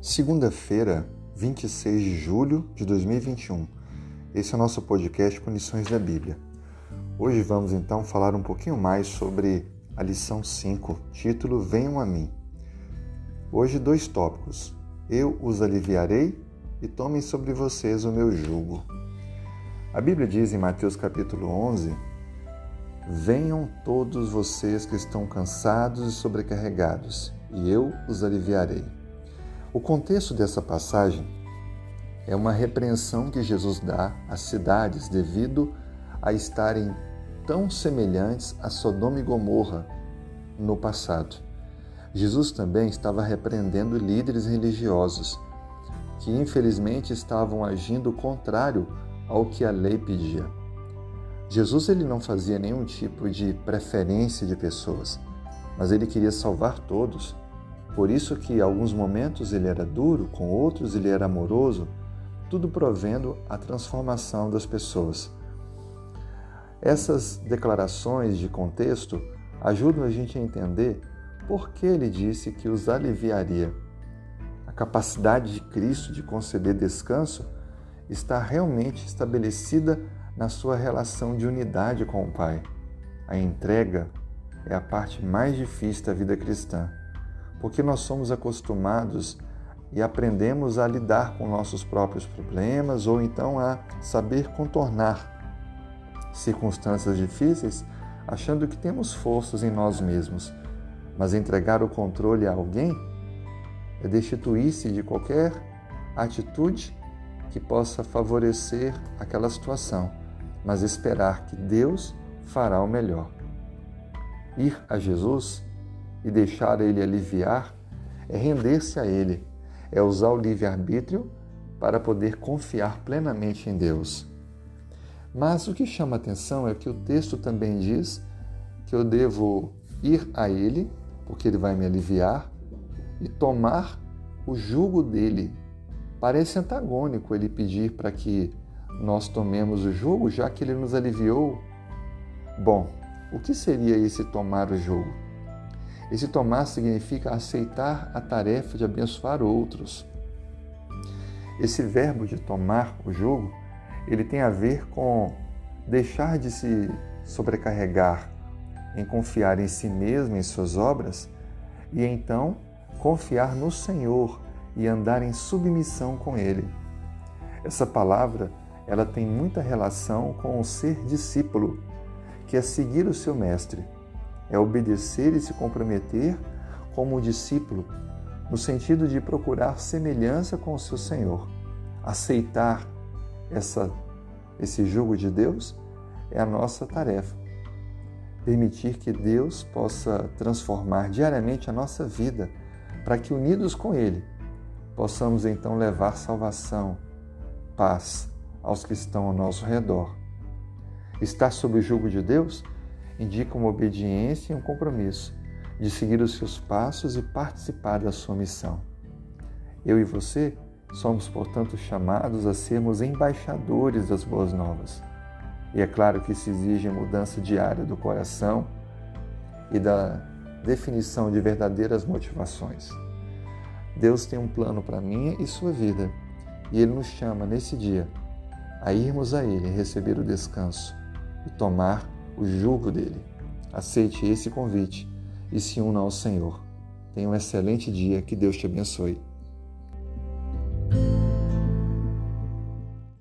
Segunda-feira, 26 de julho de 2021. Esse é o nosso podcast com lições da Bíblia. Hoje vamos então falar um pouquinho mais sobre a lição 5, título Venham a mim. Hoje dois tópicos. Eu os aliviarei e tomem sobre vocês o meu jugo. A Bíblia diz em Mateus capítulo 11: Venham todos vocês que estão cansados e sobrecarregados, e eu os aliviarei. O contexto dessa passagem é uma repreensão que Jesus dá às cidades devido a estarem tão semelhantes a Sodoma e Gomorra no passado. Jesus também estava repreendendo líderes religiosos que infelizmente estavam agindo contrário ao que a lei pedia. Jesus ele não fazia nenhum tipo de preferência de pessoas, mas ele queria salvar todos por isso que alguns momentos ele era duro, com outros ele era amoroso, tudo provendo a transformação das pessoas. Essas declarações de contexto ajudam a gente a entender por que ele disse que os aliviaria. A capacidade de Cristo de conceder descanso está realmente estabelecida na sua relação de unidade com o Pai. A entrega é a parte mais difícil da vida cristã porque nós somos acostumados e aprendemos a lidar com nossos próprios problemas ou então a saber contornar circunstâncias difíceis achando que temos forças em nós mesmos. Mas entregar o controle a alguém é destituir-se de qualquer atitude que possa favorecer aquela situação, mas esperar que Deus fará o melhor. Ir a Jesus e deixar ele aliviar é render-se a ele, é usar o livre-arbítrio para poder confiar plenamente em Deus. Mas o que chama atenção é que o texto também diz que eu devo ir a ele, porque ele vai me aliviar, e tomar o jugo dele. Parece antagônico ele pedir para que nós tomemos o jugo, já que ele nos aliviou. Bom, o que seria esse tomar o jugo? Esse tomar significa aceitar a tarefa de abençoar outros. Esse verbo de tomar o jogo, ele tem a ver com deixar de se sobrecarregar em confiar em si mesmo, em suas obras, e então confiar no Senhor e andar em submissão com Ele. Essa palavra, ela tem muita relação com o ser discípulo, que é seguir o seu mestre é obedecer e se comprometer como discípulo, no sentido de procurar semelhança com o seu Senhor. Aceitar essa, esse jugo de Deus é a nossa tarefa. Permitir que Deus possa transformar diariamente a nossa vida, para que, unidos com Ele, possamos então levar salvação, paz aos que estão ao nosso redor. Estar sob o jugo de Deus indica uma obediência e um compromisso de seguir os seus passos e participar da sua missão. Eu e você somos, portanto, chamados a sermos embaixadores das boas novas. E é claro que isso exige mudança diária do coração e da definição de verdadeiras motivações. Deus tem um plano para minha e sua vida, e Ele nos chama nesse dia a irmos a Ele, receber o descanso e tomar o jugo dele. Aceite esse convite e se una ao Senhor. Tenha um excelente dia, que Deus te abençoe.